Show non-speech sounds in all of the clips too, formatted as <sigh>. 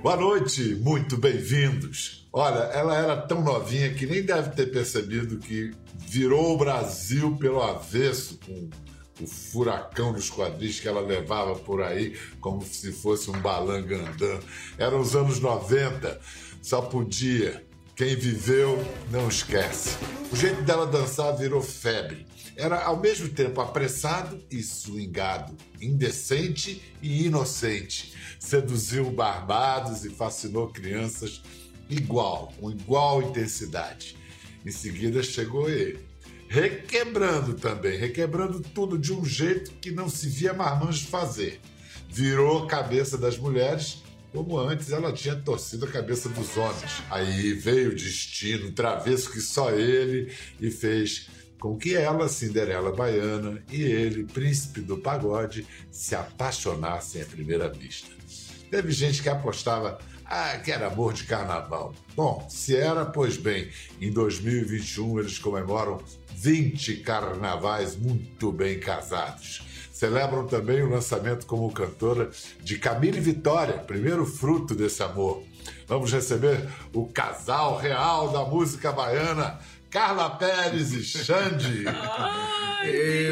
Boa noite, muito bem-vindos. Olha, ela era tão novinha que nem deve ter percebido que virou o Brasil pelo avesso com o furacão dos quadris que ela levava por aí como se fosse um balangandã. Eram os anos 90, só podia. Quem viveu não esquece. O jeito dela dançar virou febre. Era ao mesmo tempo apressado e swingado, indecente e inocente. Seduziu barbados e fascinou crianças igual, com igual intensidade. Em seguida chegou ele, requebrando também, requebrando tudo de um jeito que não se via marmanjo fazer. Virou a cabeça das mulheres, como antes ela tinha torcido a cabeça dos homens. Aí veio o destino, travesso que só ele, e fez com que ela, Cinderela Baiana, e ele, príncipe do pagode, se apaixonassem à primeira vista. Teve gente que apostava ah, que era amor de carnaval. Bom, se era, pois bem, em 2021 eles comemoram 20 carnavais muito bem casados. Celebram também o lançamento como cantora de Camille Vitória, primeiro fruto desse amor. Vamos receber o casal real da música baiana, Carla Pérez e Xande. <laughs> Ai,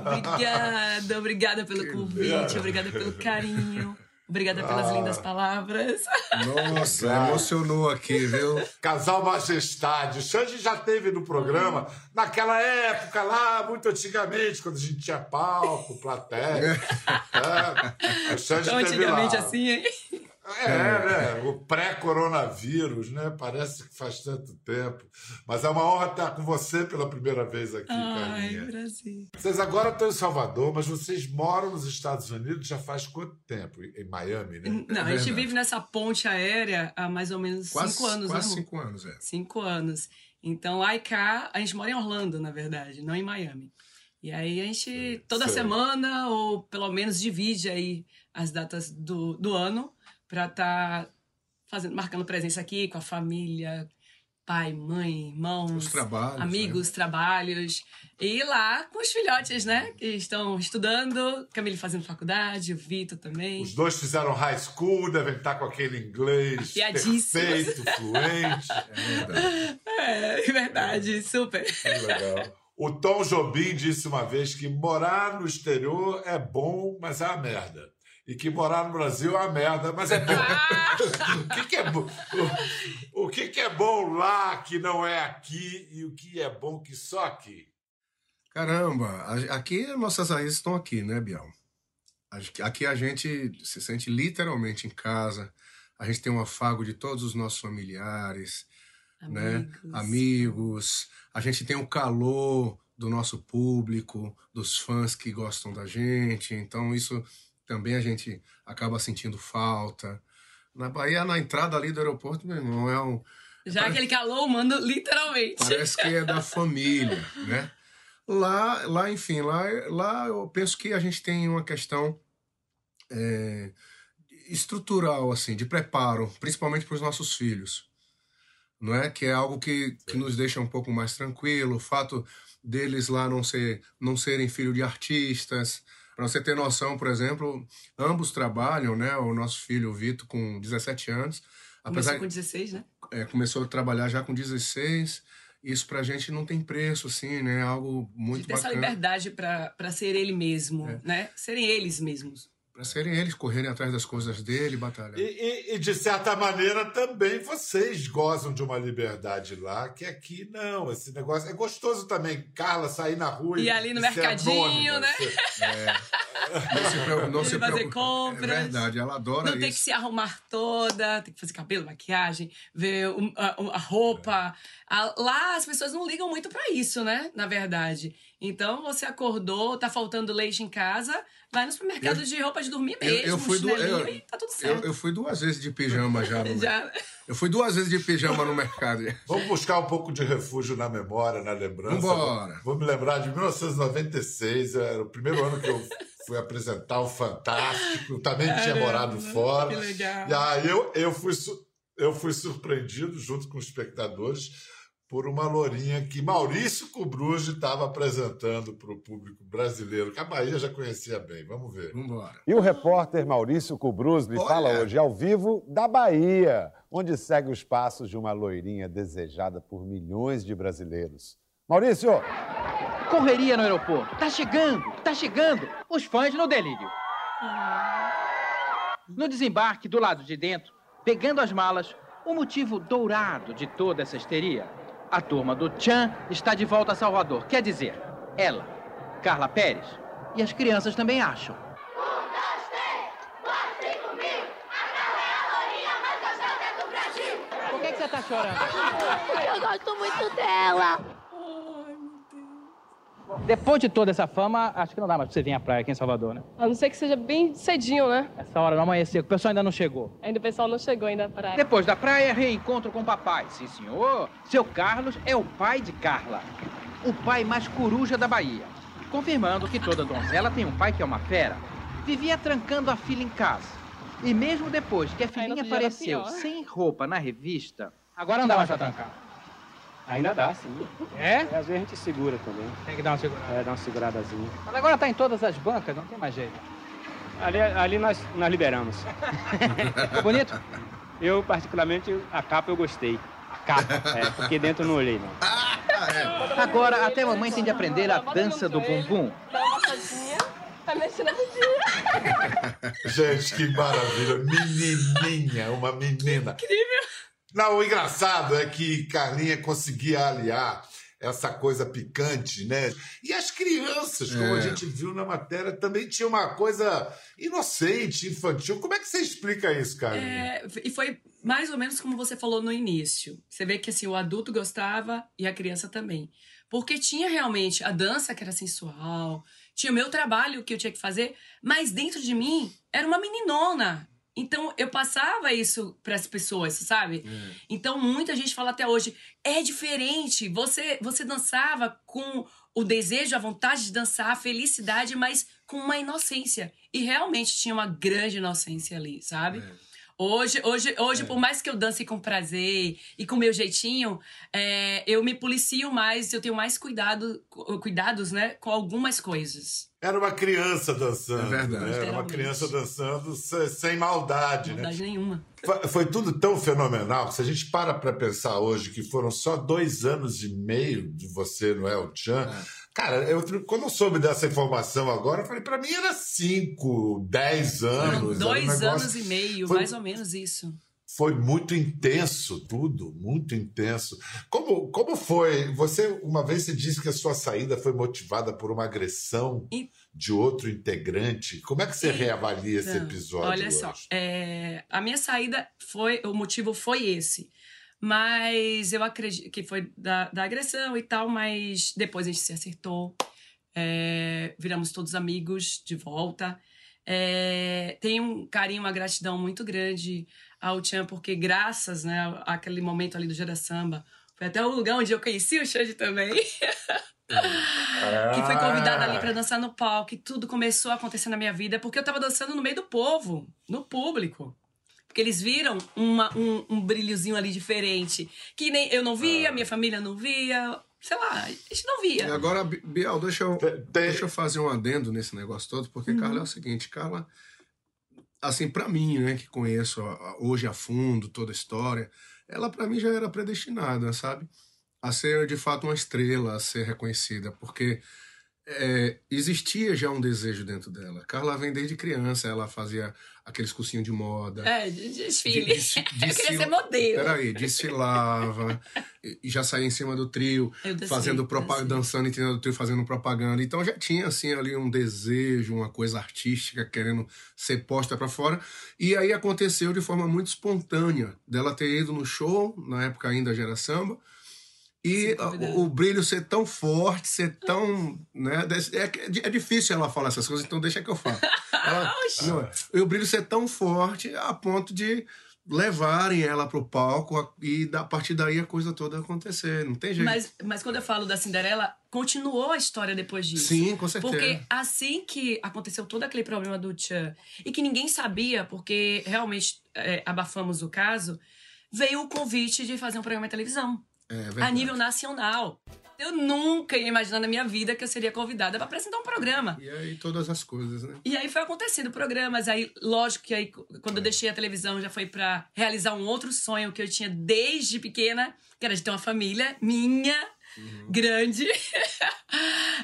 obrigada, obrigada pelo convite, obrigada pelo carinho. Obrigada pelas ah. lindas palavras. Nossa, emocionou aqui, viu? Casal Majestade. Xande já teve no programa, naquela época lá, muito antigamente, quando a gente tinha palco, plateia. <laughs> é, Xande Tão antigamente lá. assim, hein? É, né? O pré-coronavírus, né? Parece que faz tanto tempo. Mas é uma honra estar com você pela primeira vez aqui, Ai, Carlinha. Brasil. Vocês agora estão em Salvador, mas vocês moram nos Estados Unidos já faz quanto tempo? Em Miami, né? Não, é a gente vive nessa ponte aérea há mais ou menos quase, cinco anos, quase né? cinco anos, é. Cinco anos. Então, e cá, a gente mora em Orlando, na verdade, não em Miami. E aí a gente, toda Sei. semana, ou pelo menos divide aí as datas do, do ano para estar tá fazendo, marcando presença aqui com a família, pai, mãe, irmãos, trabalhos, amigos, né? trabalhos. E lá com os filhotes, né? Que estão estudando. Camille fazendo faculdade, o Vitor também. Os dois fizeram high school, devem estar com aquele inglês perfeito, fluente. <laughs> É verdade. É, é verdade, super. Que legal. O Tom Jobim disse uma vez que morar no exterior é bom, mas é a merda e que morar no Brasil é uma merda, mas é bom. <laughs> o que, que é bom? O, o que, que é bom lá que não é aqui e o que é bom que só aqui? Caramba, aqui nossas raízes estão aqui, né, Biel? Aqui a gente se sente literalmente em casa. A gente tem um afago de todos os nossos familiares, né? amigos. né? Amigos. A gente tem o um calor do nosso público, dos fãs que gostam da gente. Então isso também a gente acaba sentindo falta. Na Bahia, na entrada ali do aeroporto, meu irmão, é um. Já parece, aquele calor humano, literalmente. Parece que é da <laughs> família, né? Lá, lá enfim, lá, lá eu penso que a gente tem uma questão é, estrutural, assim, de preparo, principalmente para os nossos filhos. Não é? Que é algo que, que nos deixa um pouco mais tranquilo, o fato deles lá não, ser, não serem filho de artistas, para você ter noção, por exemplo, ambos trabalham, né? O nosso filho, o Vitor, com 17 anos. Apesar começou com 16, né? É, começou a trabalhar já com 16. Isso pra gente não tem preço, assim, né? Algo muito de ter bacana. essa liberdade para ser ele mesmo, é. né? Serem eles mesmos para serem eles correrem atrás das coisas dele, batalhar. E, e, e, de certa maneira também vocês gozam de uma liberdade lá que aqui não. Esse negócio é gostoso também, Carla, sair na rua e, e ali no mercadinho, né? É. Não se preocupe, não se fazer compras. É verdade, ela adora não isso. tem que se arrumar toda, tem que fazer cabelo, maquiagem, ver a, a roupa. A, lá as pessoas não ligam muito para isso, né? Na verdade. Então você acordou, tá faltando leite em casa, vai no supermercado eu, de roupa de dormir mesmo, eu, eu fui eu, e tá tudo certo. Eu, eu, fui duas vezes de pijama já. No, <laughs> já. Eu fui duas vezes de pijama no mercado. <laughs> Vamos buscar um pouco de refúgio na memória, na lembrança. Vambora. Vou me lembrar de 1996, era o primeiro ano que eu fui apresentar o Fantástico, também Caramba, tinha morado fora. Que legal. E aí eu, eu, fui, eu fui surpreendido, junto com os espectadores, por uma lourinha que Maurício Cubruge estava apresentando para o público brasileiro, que a Bahia já conhecia bem. Vamos ver. Vamos embora. E o repórter Maurício Cubruz lhe fala hoje ao vivo da Bahia, onde segue os passos de uma loirinha desejada por milhões de brasileiros. Maurício! Correria no aeroporto. Tá chegando, tá chegando. Os fãs no delírio. No desembarque, do lado de dentro, pegando as malas, o motivo dourado de toda essa histeria a turma do Chan está de volta a Salvador. Quer dizer, ela, Carla Pérez, e as crianças também acham. Um, dois, três, quatro, cinco mil. A Carla é a lourinha mais gostosa do Brasil. Por que, que você está chorando? Porque eu gosto muito dela. Depois de toda essa fama, acho que não dá mais pra você vir à praia aqui em Salvador, né? A não ser que seja bem cedinho, né? Essa hora não amanhecer, o pessoal ainda não chegou. Ainda o pessoal não chegou ainda à praia. Depois da praia, reencontro com o papai. Sim, senhor. Seu Carlos é o pai de Carla. O pai mais coruja da Bahia. Confirmando que toda donzela tem um pai que é uma fera. Vivia trancando a filha em casa. E mesmo depois que a filhinha apareceu sem roupa na revista, agora não dá mais pra trancar. Ainda dá, sim. É? Às vezes a gente segura também. Tem que dar uma segurada. É, dar uma seguradazinha. Mas agora tá em todas as bancas, não tem mais jeito. Ali, ali nós, nós liberamos. <laughs> Bonito? Eu, particularmente, a capa eu gostei. A capa? É, porque dentro eu não olhei, não. <laughs> Agora, até a mamãe tem de aprender a dança do bumbum. Dá uma passadinha, tá mexendo a. Gente, <laughs> que maravilha. Menininha, uma menina. Incrível. Não, o engraçado é que Carlinha conseguia aliar essa coisa picante, né? E as crianças, como é. a gente viu na matéria, também tinha uma coisa inocente, infantil. Como é que você explica isso, Carlinha? É, e foi mais ou menos como você falou no início. Você vê que assim, o adulto gostava e a criança também. Porque tinha realmente a dança que era sensual, tinha o meu trabalho que eu tinha que fazer, mas dentro de mim era uma meninona então eu passava isso para as pessoas, sabe? É. Então muita gente fala até hoje, é diferente. Você você dançava com o desejo, a vontade de dançar, a felicidade, mas com uma inocência. E realmente tinha uma grande inocência ali, sabe? É. Hoje, hoje, hoje é. por mais que eu dance com prazer e com meu jeitinho, é, eu me policio mais, eu tenho mais cuidado, cuidados, né, com algumas coisas. Era uma criança dançando. É verdade. Né? Era uma criança dançando sem maldade? Maldade né? nenhuma. Foi, foi, tudo tão fenomenal que se a gente para para pensar hoje que foram só dois anos e meio de você no El Chan. É Cara, eu, quando eu soube dessa informação agora, eu falei, pra mim era 5, 10 anos. Dois um anos e meio, foi, mais ou menos isso. Foi muito intenso tudo, muito intenso. Como, como foi? Você, uma vez, você disse que a sua saída foi motivada por uma agressão e... de outro integrante. Como é que você e... reavalia esse episódio? Olha hoje? só, é... a minha saída foi, o motivo foi esse. Mas eu acredito que foi da, da agressão e tal, mas depois a gente se acertou. É, viramos todos amigos de volta. É, tenho um carinho, uma gratidão muito grande ao Tchan, porque graças né, àquele momento ali do Gera Samba, foi até o lugar onde eu conheci o Xande também. <laughs> que fui convidada ali para dançar no palco e tudo começou a acontecer na minha vida porque eu tava dançando no meio do povo, no público. Porque eles viram uma, um, um brilhozinho ali diferente. Que nem eu não via, ah. minha família não via. Sei lá, a gente não via. E agora, Biel, deixa eu, deixa eu fazer um adendo nesse negócio todo, porque, uhum. Carla, é o seguinte, Carla, assim, para mim, né, que conheço hoje a fundo toda a história, ela para mim já era predestinada, sabe? A ser de fato uma estrela, a ser reconhecida, porque é, existia já um desejo dentro dela. Carla vem desde criança, ela fazia aqueles cursinhos de moda. É, de desfile. De, de, <laughs> Eu queria ser modelo. Peraí, desfilava, e já saía em cima do trio, fazendo propaganda, dançando em cima do trio, fazendo propaganda. Então já tinha, assim, ali um desejo, uma coisa artística querendo ser posta para fora. E aí aconteceu de forma muito espontânea, dela ter ido no show, na época ainda Gera Samba, e o, o, brilho ser tão forte, ser tão. Né, é, é difícil ela falar essas coisas, então deixa que eu falo. Ela, <laughs> não, e o brilho ser tão forte a ponto de levarem ela pro palco e a partir daí a coisa toda acontecer. Não tem jeito. Mas, mas quando eu falo da Cinderela, continuou a história depois disso. Sim, com certeza. Porque assim que aconteceu todo aquele problema do Tchan e que ninguém sabia, porque realmente é, abafamos o caso, veio o convite de fazer um programa de televisão. É a verdade. nível nacional. Eu nunca ia imaginar na minha vida que eu seria convidada para apresentar um programa. E aí todas as coisas, né? E aí foi acontecendo programas, aí lógico que aí quando eu deixei a televisão já foi para realizar um outro sonho que eu tinha desde pequena, que era de ter uma família minha grande. <laughs>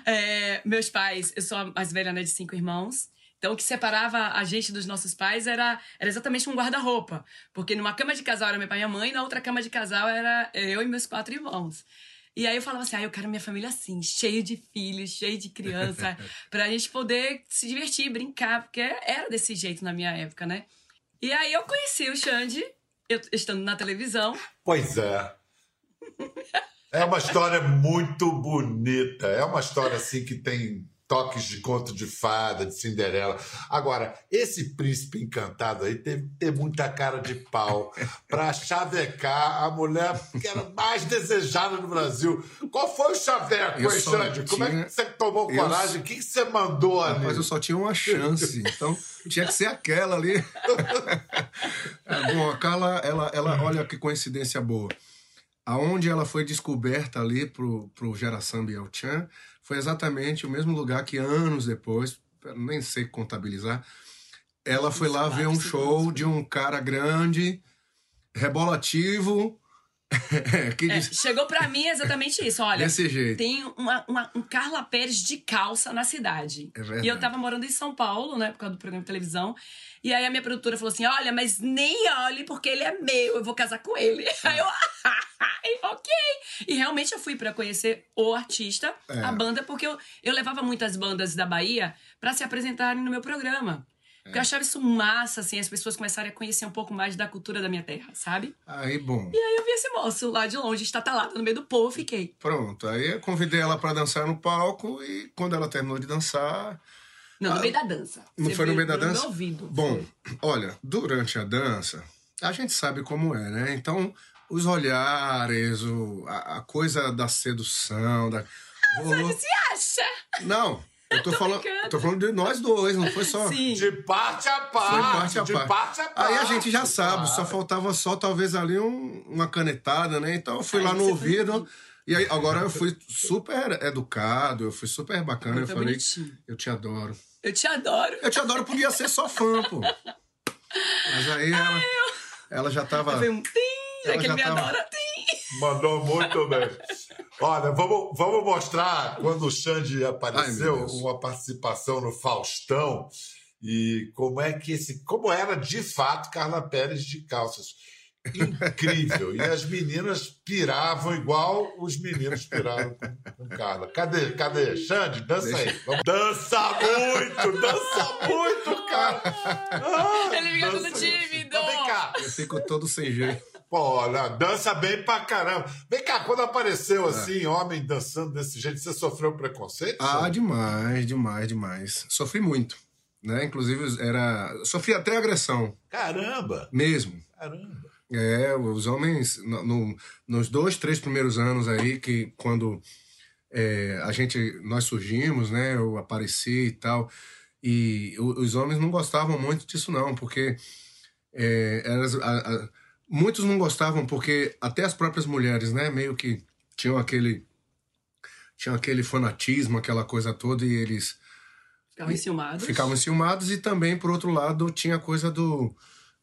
É, meus pais, eu sou a mais velha né, de cinco irmãos. Então, o que separava a gente dos nossos pais era, era exatamente um guarda-roupa. Porque numa cama de casal era meu pai e minha mãe, na outra cama de casal era eu e meus quatro irmãos. E aí eu falava assim, ah, eu quero minha família assim, cheio de filhos, cheio de criança, <laughs> pra gente poder se divertir, brincar, porque era desse jeito na minha época, né? E aí eu conheci o Xande, eu estando na televisão. Pois é. É uma história muito bonita. É uma história assim que tem toques de conto de fada, de Cinderela. Agora, esse príncipe encantado aí teve que ter muita cara de pau pra chavecar a mulher que era mais desejada no Brasil. Qual foi o chaveco, Eu só Alexandre? Como é tinha- que você tomou eu- coragem? O que que você mandou ali? Mas eu só tinha uma chance, então tinha que ser aquela ali. <laughs> É, bom, a Carla, ela, ela, olha que coincidência boa. Aonde ela foi descoberta ali pro, pro Gera Samba e El Chan foi exatamente o mesmo lugar que anos depois, nem sei contabilizar, ela foi lá ver um show de um cara grande, rebolativo, <laughs> É, chegou pra mim exatamente isso, olha. desse jeito. Tem uma, uma- um Carla Pérez de calça na cidade. É. E eu tava morando em São Paulo, né, por causa do programa de televisão. E aí a minha produtora falou assim: olha, mas nem olhe, porque ele é meu, eu vou casar com ele. Aí eu, <laughs> ok. E realmente eu fui pra conhecer o artista, É. a banda, porque eu, eu levava muitas bandas da Bahia pra se apresentarem no meu programa. Porque eu achava isso massa, assim, as pessoas começarem a conhecer um pouco mais da cultura da minha terra, sabe? Aí, bom. E aí eu vi esse moço lá de longe, estatalado no meio do povo, fiquei. Pronto, aí eu convidei ela pra dançar no palco e quando ela terminou de dançar. Não, no meio da dança. Não Você foi no meio da dança? meu ouvido. Bom, olha, durante a dança, a gente sabe como é, né? Então, os olhares, o, a, a coisa da sedução, da. Você acha? Não, eu tô, falando, brincando. tô falando de nós dois, não foi só. Sim. De parte a parte. Foi parte a de parte. parte a parte. Aí a gente já sabe, só faltava só talvez ali um- uma canetada, né? Então eu fui Aí lá no ouvido. E aí, agora eu fui super educado, eu fui super bacana. Muito eu falei, bonitinho. eu te adoro. Eu te adoro. Eu te adoro, podia ser só fã, pô. Mas aí ela, ela já tava. Foi um tim, Ela é que ele já me tava- adora, tim. Mandou muito bem. Olha, vamos, vamos mostrar quando o Xande Ai, apareceu, Deus. uma participação no Faustão e como é que esse. Como era de fato Carla Pérez de calças. Incrível. E as meninas piravam igual os meninos piraram com, com Carla. Cadê? Cadê? Xande, dança aí. Vamos. Dança muito! Dança muito, cara! Ah, Ele fica dança todo tímido. Mas Vem cá. Eu fico todo sem jeito. Pô, olha, dança bem pra caramba. Vem cá, quando É. apareceu assim, homem dançando desse jeito, você sofreu preconceito? Ah, Xande? demais, demais, demais. Sofri muito. Né? Inclusive, era. Sofri até agressão, Caramba! mesmo. Caramba! É, os homens, no- no- nos dois, três primeiros anos aí, que quando é, a gente, nós surgimos, né, eu apareci e tal, e os homens não gostavam muito disso não, porque é, elas- a- a- muitos não gostavam porque até as próprias mulheres, né, meio que tinham aquele, tinham aquele fanatismo, aquela coisa toda, e eles Ficavam enciumados. ficavam enciumados e também, por outro lado, tinha a coisa do.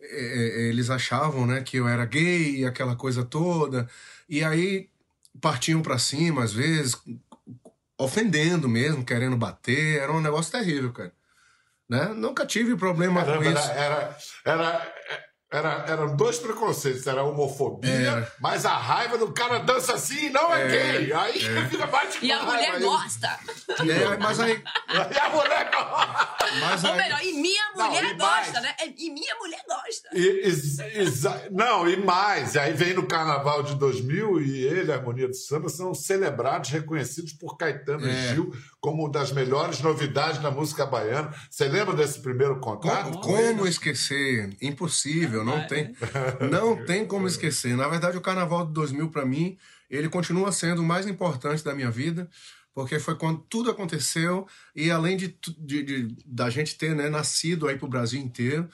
é, é, eles achavam né, que eu era gay e aquela coisa toda. E aí partiam pra cima, às vezes, ofendendo mesmo, querendo bater. Era um negócio terrível, cara. Né? Nunca tive problema Caramba, com era, isso. era, era, era- eram dois preconceitos, era a homofobia, Era. mas a raiva do cara dança assim e não é, gay. Aí fica mais de E a mulher aí. gosta. É, mas aí. <laughs> E a mulher gosta. Mas Ou melhor, e minha Não, mulher e gosta, mais. né? É, E minha mulher E- exa- não, e mais. Aí vem no Carnaval de 2000 e ele, a Harmonia do Samba, são celebrados, reconhecidos por Caetano É. e Gil como das melhores novidades da música baiana. Você lembra desse primeiro contato? Como, como esquecer? Impossível, não tem. Não tem como esquecer. Na verdade, o Carnaval de 2000 para mim, ele continua sendo o mais importante da minha vida, porque foi quando tudo aconteceu e além de, de- de- da gente ter né, nascido aí pro Brasil inteiro,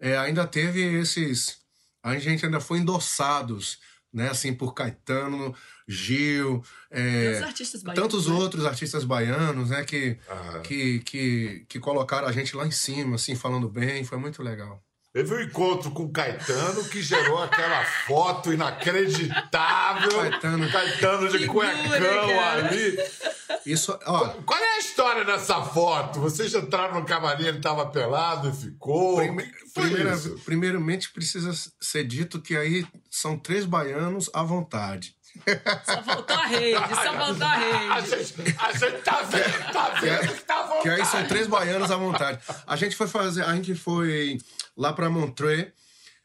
é, ainda teve esses, a gente ainda foi endossados né? Assim, por Caetano, Gil, é, E baianos, tantos né? outros artistas baianos, né? Que, Ah. que, que, que colocaram a gente lá em cima, assim, falando bem, foi muito legal. Teve um encontro com o Caetano que gerou aquela foto inacreditável. Caetano. Caetano de Figura, cuecão cara. ali. Isso, ó, Qual é a história dessa foto? Vocês entraram no camarim, ele estava pelado e ficou. Prime- primeira- primeiramente precisa ser dito que aí são três baianos à vontade. Só faltou a rede, só faltou a A rede. gente, a gente tá vendo, tá vendo que tá à vontade. Que aí são três baianos à vontade. A gente foi fazer, a gente foi lá para Montreux,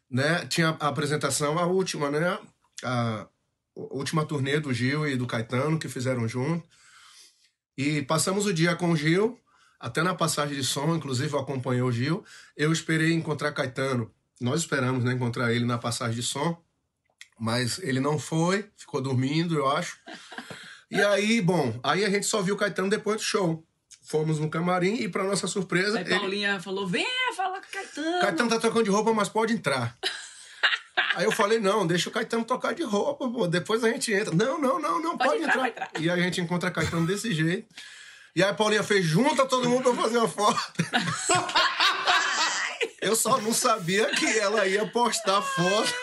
né? Tinha a apresentação, a última, né? A, a última turnê do Gil e do Caetano que fizeram junto. E passamos o dia com o Gil, até na passagem de som, inclusive eu acompanhei o Gil. Eu esperei encontrar Caetano. Nós esperamos né, encontrar ele na passagem de som, mas ele não foi, ficou dormindo, eu acho. E aí, bom, aí a gente só viu o Caetano depois do show. Fomos no camarim e, para nossa surpresa, Aí ele, Paulinha falou: vem falar com o Caetano. Caetano tá trocando de roupa, mas pode entrar. <laughs> Aí eu falei, não, deixa o Caetano trocar de roupa, pô. Depois a gente entra. Não, não, não, não, Pode pode, entrar, entrar. E a gente encontra Caetano desse jeito. E aí a Paulinha fez, junta todo mundo pra fazer uma foto. <laughs> Eu só não sabia que ela ia postar a foto.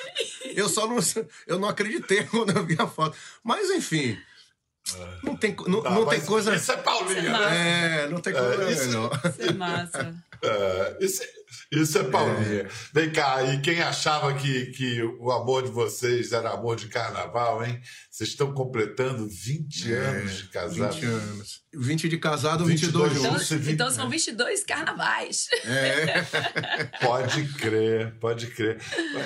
Eu só não, eu não acreditei quando eu vi a foto. Mas enfim, não tem, não, Tá, não tem coisa. Isso é Paulinha, né? É, não tem coisa isso- melhor. Isso é massa. É, isso, isso é Paulinha. Vem cá, e quem achava que, que o amor de vocês era amor de carnaval, hein? Vocês estão completando 20 anos de casado. 20 anos. 20 de casado, 22 22 Então, juntos. Você vive- então são 22 carnavais. <laughs> Pode crer, pode crer.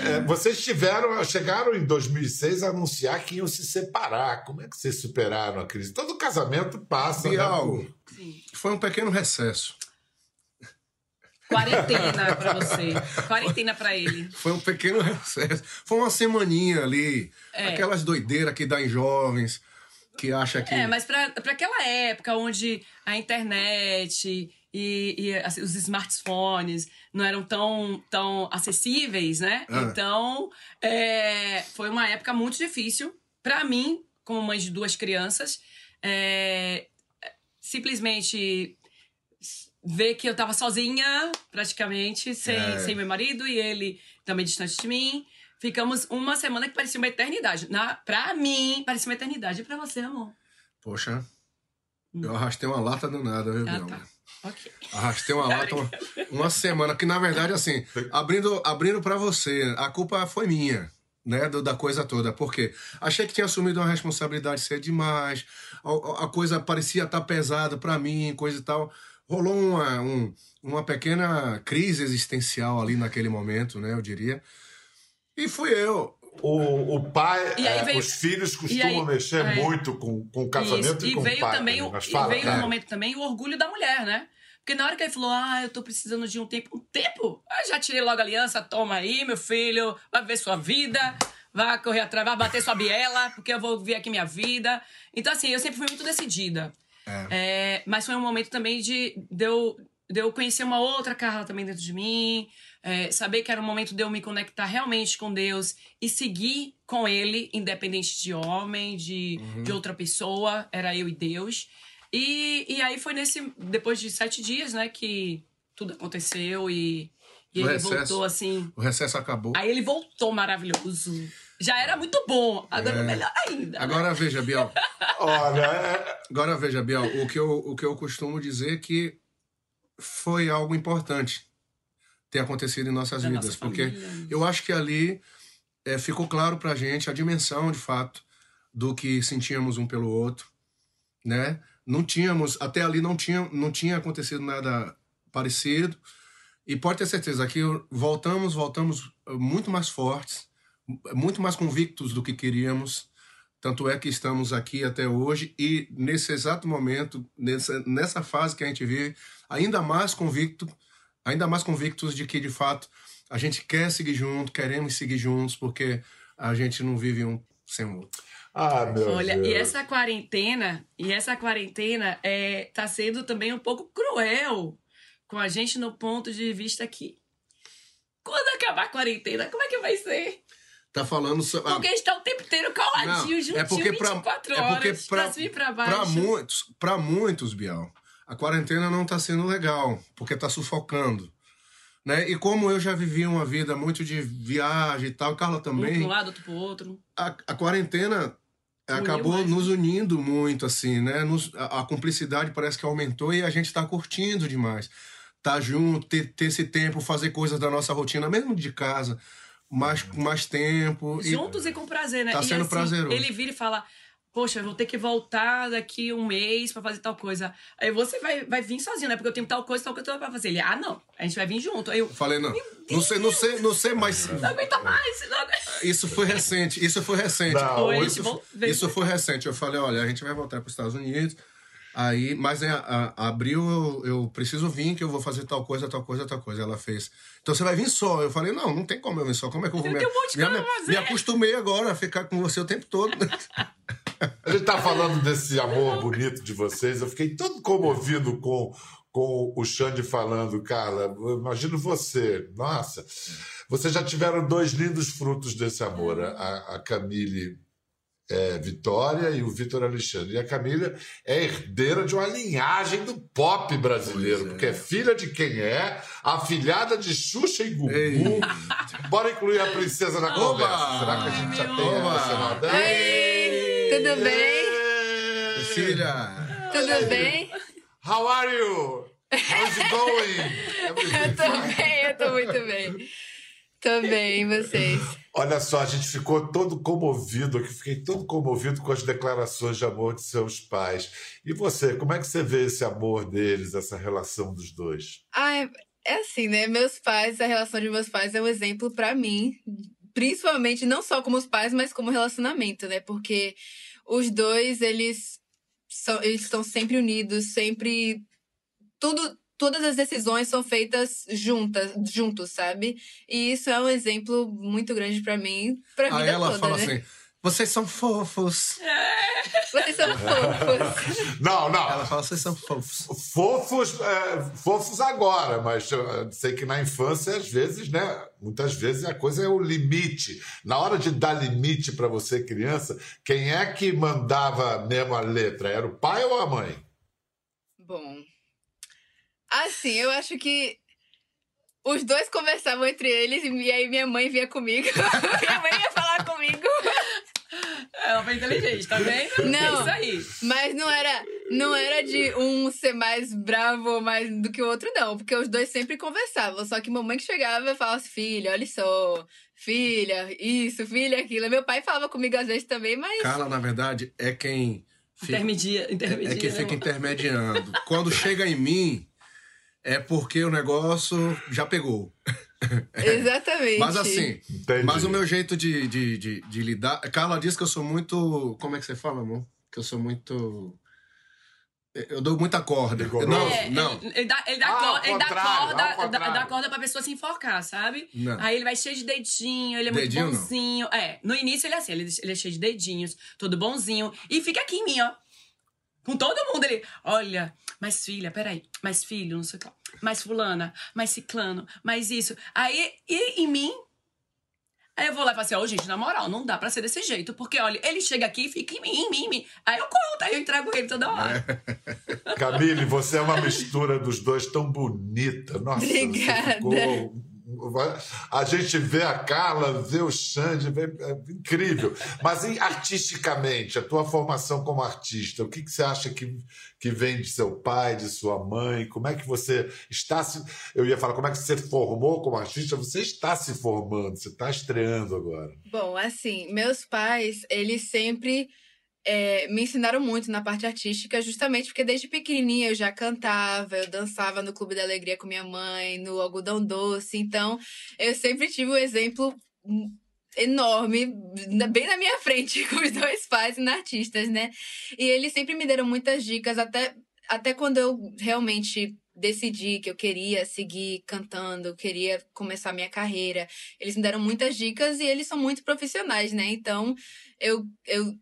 É, vocês tiveram, chegaram em 2006 a anunciar que iam se separar. Como é que vocês superaram a crise? Todo casamento passa, Bial, né? Sim. foi um pequeno recesso. Quarentena pra você. Quarentena pra ele. Foi um pequeno recesso. Foi uma semaninha ali. É. Aquelas doideiras que dá em jovens, que acha que. É, mas pra aquela época onde a internet e, e, assim, os smartphones não eram tão, tão acessíveis, né? Ah. Então, é, foi uma época muito difícil pra mim, como mãe de duas crianças. é, simplesmente ver que eu tava sozinha, praticamente, sem, É. sem meu marido e ele também distante de mim. Ficamos uma semana que parecia uma eternidade. Na, pra mim, parecia uma eternidade. E pra você, amor? Poxa, eu arrastei uma lata do nada, viu, Hum. Ah, tá. Ok. Arrastei uma <laughs> lata uma, uma semana, que na verdade, assim, abrindo, abrindo para você, a culpa foi minha, né, do- da coisa toda, porque achei que tinha assumido uma responsabilidade cedo demais, a, a coisa parecia estar pesada para mim, coisa e tal. Rolou uma, um- uma pequena crise existencial ali naquele momento, né, eu diria. E fui eu. O, o pai, E é, veio- os filhos costumam aí- mexer aí- muito com, com o casamento Isso. e, E com veio o pai. também, né? e fala, veio cara. no momento também o orgulho da mulher, né? Porque na hora que ele falou, ah, eu tô precisando de um tempo. Um tempo? Eu já tirei logo a aliança, toma aí, meu filho, vai ver sua vida, vai correr atrás, vai bater sua biela, porque eu vou ver aqui minha vida. Então, assim, eu sempre fui muito decidida. É, mas foi um momento também de, de, eu, de eu conhecer uma outra Carla também dentro de mim, é, saber que era o momento de eu me conectar realmente com Deus e seguir com Ele, independente de homem, de, de outra pessoa, era eu e Deus. E, e aí foi nesse, depois de sete dias, né, que tudo aconteceu e, e ele recesso. voltou assim. O recesso acabou. Aí ele voltou maravilhoso. Já era muito bom, agora É. melhor ainda. né? Agora veja, Biel. <laughs> Olha, é- Agora veja, Biel, o que eu, o que eu costumo dizer é que foi algo importante ter acontecido em nossas Da vidas, nossa porque família. eu acho que ali é, ficou claro pra gente a dimensão, de fato, do que sentíamos um pelo outro, né? Não tínhamos, até ali não tinha, não tinha acontecido nada parecido, e pode ter certeza que voltamos, voltamos eh, muito mais fortes, muito mais convictos do que queríamos, tanto é que estamos aqui até hoje e nesse exato momento, nessa, nessa fase que a gente vive, ainda mais convicto, ainda mais convictos de que de fato a gente quer seguir junto, queremos seguir juntos, porque a gente não vive um sem o outro. Ah, meu Olha, Deus. e essa quarentena, e essa quarentena é, tá sendo também um pouco cruel com a gente no ponto de vista que quando acabar a quarentena, como é que vai ser? Tá falando. so- ah, Porque a gente tá o tempo inteiro coladinho, Não, juntinho, é porque pra, 24 é horas, porque pra, pra cima e pra baixo. pra muitos, pra muitos, Bial, a quarentena não tá sendo legal, porque tá sufocando. Né? E como eu já vivi uma vida muito de viagem e tal, Carla Um também, pro lado, outro pro outro. a, a quarentena acabou mais, nos unindo muito, assim, né? Nos- a, a cumplicidade parece que aumentou e a gente tá curtindo demais. Tá junto, ter, ter esse tempo, fazer coisas da nossa rotina, mesmo de casa, mais, com mais tempo. e- Juntos e com prazer, né? Tá e sendo assim, prazeroso. Ele vira e fala: Poxa, eu vou ter que voltar daqui um mês pra fazer tal coisa. Aí você vai, vai vir sozinho, né? Porque eu tenho tal coisa, tal coisa pra fazer. Ele, ah, não, a gente vai vir junto. Aí eu, Eu falei, não, não sei, não sei, não sei, mas não aguenta mais. Não aguenta. Isso foi recente, isso foi recente. Não, isso, isso foi recente. Eu falei, olha, a gente vai voltar para os Estados Unidos. Aí, mas em a- abril eu, eu preciso vir, que eu vou fazer tal coisa, tal coisa, tal coisa. Ela fez. Então você vai vir só. Eu falei, não, não tem como eu vir só. Como é que eu vou Eu me, monte de me, fazer. me acostumei agora a ficar com você o tempo todo. A gente tá falando desse amor bonito de vocês. Eu fiquei todo comovido com, com o Xande falando, Carla. Eu imagino você. Nossa, vocês já tiveram dois lindos frutos desse amor. A, a Camille é, Vitória e o Vitor Alexandre. E a Camila é herdeira de uma linhagem do pop brasileiro, é. porque é filha de quem é, afilhada de Xuxa e Gugu. Ei. Bora incluir a princesa na Oba! conversa. Será que a gente já tem a Oba! emocional dela? Oi, tudo bem? Filha. Tudo bem? How are you? How's it going? <laughs> Eu tô bem, eu tô muito bem. Tô bem, e vocês? Olha só, a gente ficou todo comovido aqui, fiquei todo comovido com as declarações de amor de seus pais. E você, como é que você vê esse amor deles, essa relação dos dois? Ah, é, assim, né? Meus pais, a relação de meus pais é um exemplo pra mim, principalmente não só como os pais, mas como relacionamento, né? Porque os dois, eles são, eles estão sempre unidos, sempre tudo todas as decisões são feitas juntas, juntos, sabe? E isso é um exemplo muito grande pra mim, pra vida Aí ela toda, fala né? assim: vocês são fofos. <laughs> Vocês são fofos. <laughs> Não, não. Ela fala: vocês são fofos. Fofos, é, fofos agora, mas eu sei que na infância, às vezes, né? Muitas vezes a coisa é o limite. Na hora de dar limite para você, criança, quem é que mandava mesmo a letra? Era o pai ou a mãe? Bom. Assim, eu acho que os dois conversavam entre eles e aí minha mãe vinha comigo. <laughs> minha mãe ia falar comigo. Ela foi inteligente, tá vendo? Não. É isso aí. Mas não era, não era de um ser mais bravo mais do que o outro, não. Porque os dois sempre conversavam. Só que mamãe que chegava e falava assim, filha, olha só. Filha, isso, filha, aquilo. Meu pai falava comigo às vezes também, mas... Carla, na verdade, é quem. fica- Intermedia, intermedia. É quem né, fica intermediando. Quando chega em mim, é porque o negócio já pegou. <laughs> Exatamente. Mas assim, Entendi. mas o meu jeito de, de, de, de lidar. Carla diz que eu sou muito. Como é que você fala, amor? Que eu sou muito. Eu dou muita corda. Rigoroso. Não, É, não. Ele, ele dá, ele dá, Ah, cor- ao ele dá corda, dá, contrário. dá corda pra pessoa se enforcar, sabe? Não. Aí ele vai cheio de dedinho, ele é Dedinho, não. muito bonzinho. É, no início ele é assim, ele, ele é cheio de dedinhos, todo bonzinho. E fica aqui em mim, ó. Com todo mundo, ele, olha, mas filha, peraí, mais filho, não sei o que mais fulana, mais ciclano, mais isso. Aí, e em mim, aí eu vou lá e falo assim, ó, gente, na moral, não dá pra ser desse jeito, porque, olha, ele chega aqui e fica em mim, em mim, em mim. Aí eu conto, aí eu entrego ele toda hora. Camille, você é uma mistura dos dois tão bonita. Nossa, Obrigada. ficou- A gente vê a Carla, vê o Xande, vê... é incrível. Mas e, artisticamente, a tua formação como artista, o que, que você acha que, que vem de seu pai, de sua mãe? Como é que você está se. Eu ia falar, como é que você formou como artista? Você está se formando, você está estreando agora. Bom, assim, meus pais, eles sempre é, me ensinaram muito na parte artística, justamente porque desde pequenininha eu já cantava, eu dançava no Clube da Alegria com minha mãe, no Algodão Doce. Então, eu sempre tive um exemplo enorme, bem na minha <laughs> frente, com os dois pais artistas, né? E eles sempre me deram muitas dicas, até, até quando eu realmente decidi que eu queria seguir cantando, queria começar minha carreira. Eles me deram muitas dicas e eles são muito profissionais, né? Então, eu, eu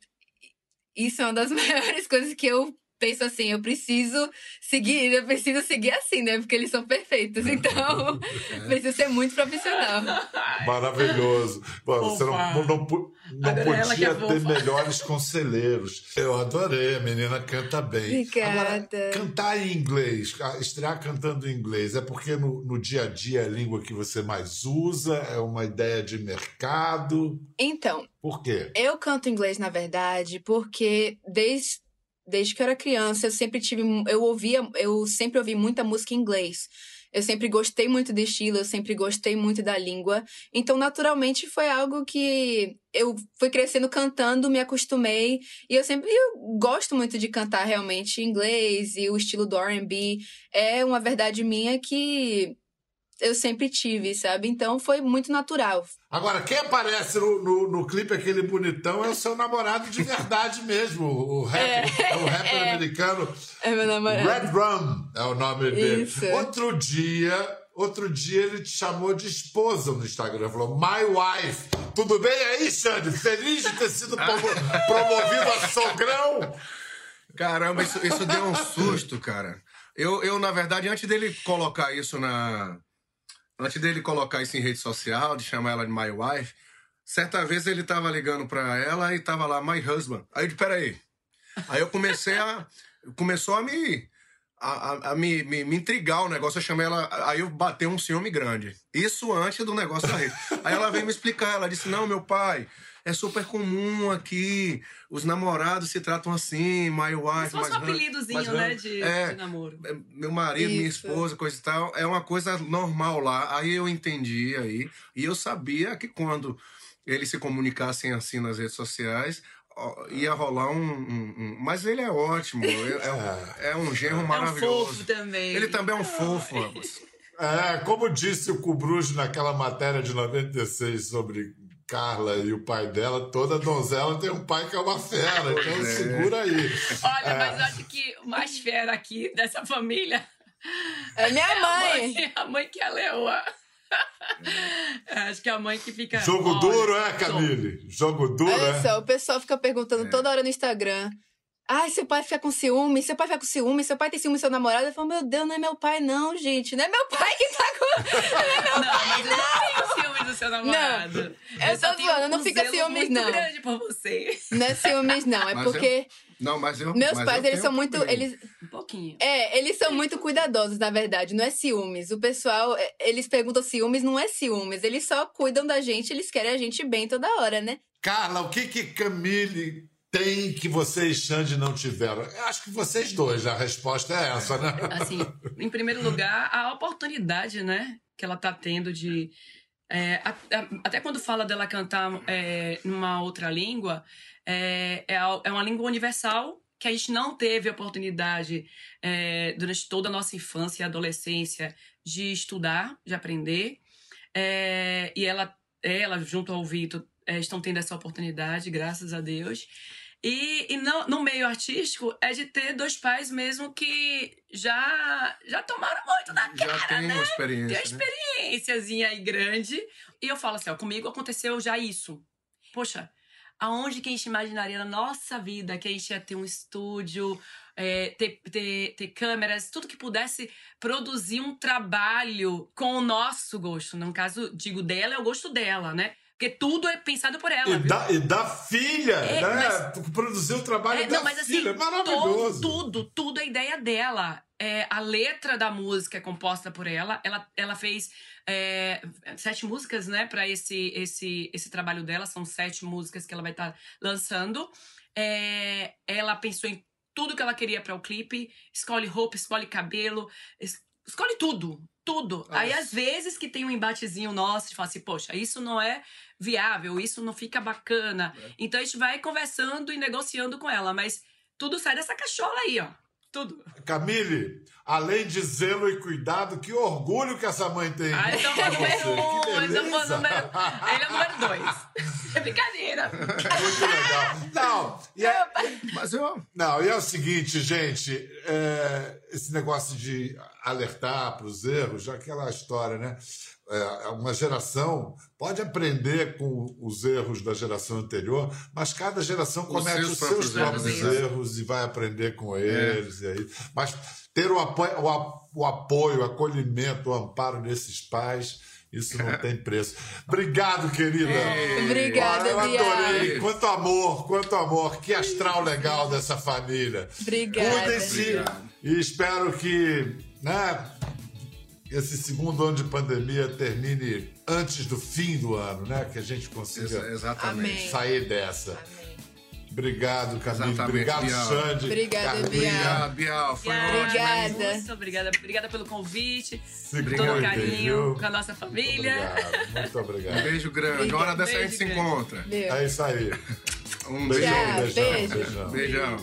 isso é uma das <laughs> maiores coisas que eu penso assim, eu preciso seguir, eu preciso seguir assim, né? Porque eles são perfeitos. Então, <laughs> preciso ser muito profissional. <laughs> Maravilhoso. Bom, você não, não, não Agora que é podia ter melhores <laughs> conselheiros. Eu adorei, a menina canta bem. Agora, Obrigada. cantar em inglês, estrear cantando em inglês, é porque no, no dia a dia é a língua que você mais usa? É uma ideia de mercado? Então, Por quê? Eu canto inglês, na verdade, porque desde, desde que eu era criança, eu sempre tive. Eu ouvia, eu sempre ouvi muita música em inglês. Eu sempre gostei muito do estilo, eu sempre gostei muito da língua. Então, naturalmente, foi algo que eu fui crescendo cantando, me acostumei. E eu sempre eu gosto muito de cantar realmente inglês e o estilo do RB. É uma verdade minha que eu sempre tive, sabe? Então, foi muito natural. Agora, quem aparece no, no, no clipe, aquele bonitão, é o seu namorado de verdade mesmo, o rap, o rapper <laughs> americano. É meu namorado. Red Rum é o nome dele. Isso. Outro dia, outro dia ele te chamou de esposa no Instagram. Falou, my wife. Tudo bem aí, Xande? Feliz de ter sido <laughs> promo- promovido a sogrão? Caramba, isso, isso deu um susto, cara. Eu, eu, na verdade, antes dele colocar isso na. Antes dele colocar isso em rede social, de chamar ela de my wife, certa vez ele tava ligando pra ela e tava lá, my husband. Aí eu disse, peraí. Aí eu comecei a. Começou a me. A, a- a me, me, me intrigar o negócio, eu chamei ela. Aí eu batei um ciúme grande. Isso antes do negócio da rede. Aí ela veio me explicar, ela disse: Não, meu pai, é super comum aqui. Os namorados se tratam assim, my wife, fosse my um apelidozinho, my né, de, é, de namoro. é, meu marido, minha Isso. esposa, coisa e tal, é uma coisa normal lá. Aí eu entendi aí, e eu sabia que quando eles se comunicassem assim nas redes sociais, ia rolar um, um- um- Mas ele é ótimo, é, é um- <laughs> é um genro É um maravilhoso. fofo também. Ele também é um fofo, Amos. É, como disse o Cubrujo naquela matéria de 96 sobre Carla e o pai dela, toda donzela tem um pai que é uma fera. Então é. segura aí. Olha, mas eu acho que o mais fera aqui dessa família É minha é a mãe. mãe, a mãe que é a leoa. acho que é a mãe que fica. Jogo duro, é. Camille? Jogo duro, Olha é? só, o pessoal fica perguntando toda hora no Instagram. Ai, seu pai fica com ciúme, seu pai fica com ciúme, seu pai tem ciúme do seu namorado. Eu falo, meu Deus, não é meu pai, não, gente. Não é meu pai que tá com. <laughs> Não, mas eu não tenho ciúmes do seu namorado. eu só tô tenho zoando, não um fica ciúmes, não. grande por você. Não é ciúmes, não. É Mas porque Não, mas eu. meus mas pais, eu eles são muito. também. Eles, Um pouquinho. é, eles são muito cuidadosos, na verdade. Não é ciúmes. O pessoal, é, eles perguntam ciúmes, não é ciúmes. Eles só cuidam da gente, eles querem a gente bem toda hora, né? Carla, o que que Camille tem que você e Xande não tiveram? Eu acho que vocês dois, a resposta é essa, né? <laughs> Assim, em primeiro lugar, a oportunidade, né? Que ela tá tendo de. é, a- a- até quando fala dela cantar é, numa outra língua, é, é, a- é uma língua universal que a gente não teve oportunidade é, durante toda a nossa infância e adolescência de estudar, de aprender. É, e ela, ela, junto ao Vitor, é, estão tendo essa oportunidade, graças a Deus. E, e no, no meio artístico é de ter dois pais mesmo que já já tomaram muito na cara, Já tem né? uma experiência. Tem uma né? experiênciazinha aí grande. E eu falo assim, ó, comigo aconteceu já isso. Poxa, aonde que a gente imaginaria na nossa vida que a gente ia ter um estúdio, é, ter, ter, ter câmeras, tudo que pudesse produzir um trabalho com o nosso gosto. No caso, digo dela, é o gosto dela, né? Porque tudo é pensado por ela. E da, e da filha, É, né? Produzir o trabalho É, da não, mas assim, filha. Maravilhoso. todo- tudo, tudo é ideia dela. É, a letra da música é composta por ela. Ela, ela fez é, sete músicas, né, para esse, esse, esse trabalho dela. São sete músicas que ela vai estar lançando. É, ela pensou em tudo que ela queria para o clipe. Escolhe roupa, escolhe cabelo, es- escolhe tudo. Tudo. Aí, às vezes, que tem um embatezinho nosso, de falar assim, poxa, isso não é viável, isso não fica bacana. Então a gente vai conversando e negociando com ela, mas tudo sai dessa cachola aí, ó. Tudo. Camille, além de zelo e cuidado, que orgulho que essa mãe tem. Ah, então foi número um, Que esse é o beleza. número. Ele é o número dois. É brincadeira. Muito legal. Não, e é, Mas eu. não, e é o seguinte, gente, é, esse negócio de alertar para os erros, já aquela história, né? É, uma geração pode aprender com os erros da geração anterior, mas cada geração comete os seus próprios próprios erros, erros e vai aprender com eles. E aí, mas ter o apoio, o, apoio, o acolhimento, o amparo desses pais, isso não tem preço. Obrigado, querida. Obrigada, eu adorei. Quanto amor, quanto amor. Que astral legal dessa família. Obrigada. Cuidem-se e espero que né, esse segundo ano de pandemia termine antes do fim do ano, né? Que a gente consiga exatamente. Amém. sair dessa. Amém. Obrigado, Camille. Exatamente, Obrigado, Bial. Xande. Obrigada. Bial. Obrigado, Bial. Foi Obrigada, ótimo. Obrigada. Muito Obrigada, obrigada pelo convite. Se Obrigado, todo carinho viu? com a nossa família. Obrigado, muito Um obrigado. beijo grande. Uma hora dessa a gente se encontra. É isso aí. Um Beijão, Tchau, beijão, beijo. beijão. Beijão.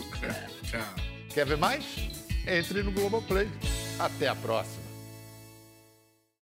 Tchau. Quer ver mais? Entre no Globoplay. Até a próxima.